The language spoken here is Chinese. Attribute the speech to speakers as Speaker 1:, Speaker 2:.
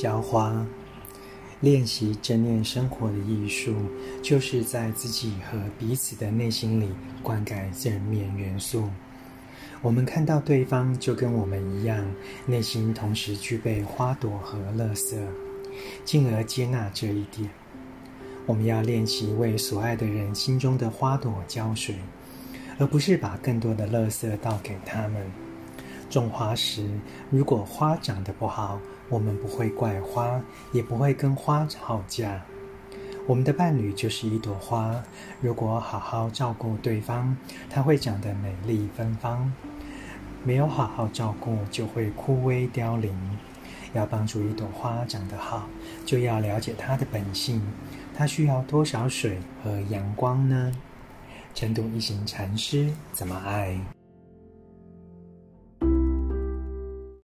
Speaker 1: 浇花，练习正念生活的艺术，就是在自己和彼此的内心里灌溉正面元素。我们看到对方，就跟我们一样，内心同时具备花朵和乐色，进而接纳这一点。我们要练习为所爱的人心中的花朵浇水，而不是把更多的乐色倒给他们。种花时，如果花长得不好，我们不会怪花，也不会跟花吵架。我们的伴侣就是一朵花，如果好好照顾对方，它会长得美丽芬芳；没有好好照顾，就会枯萎凋零。要帮助一朵花长得好，就要了解它的本性，它需要多少水和阳光呢？成都一行禅师怎么爱？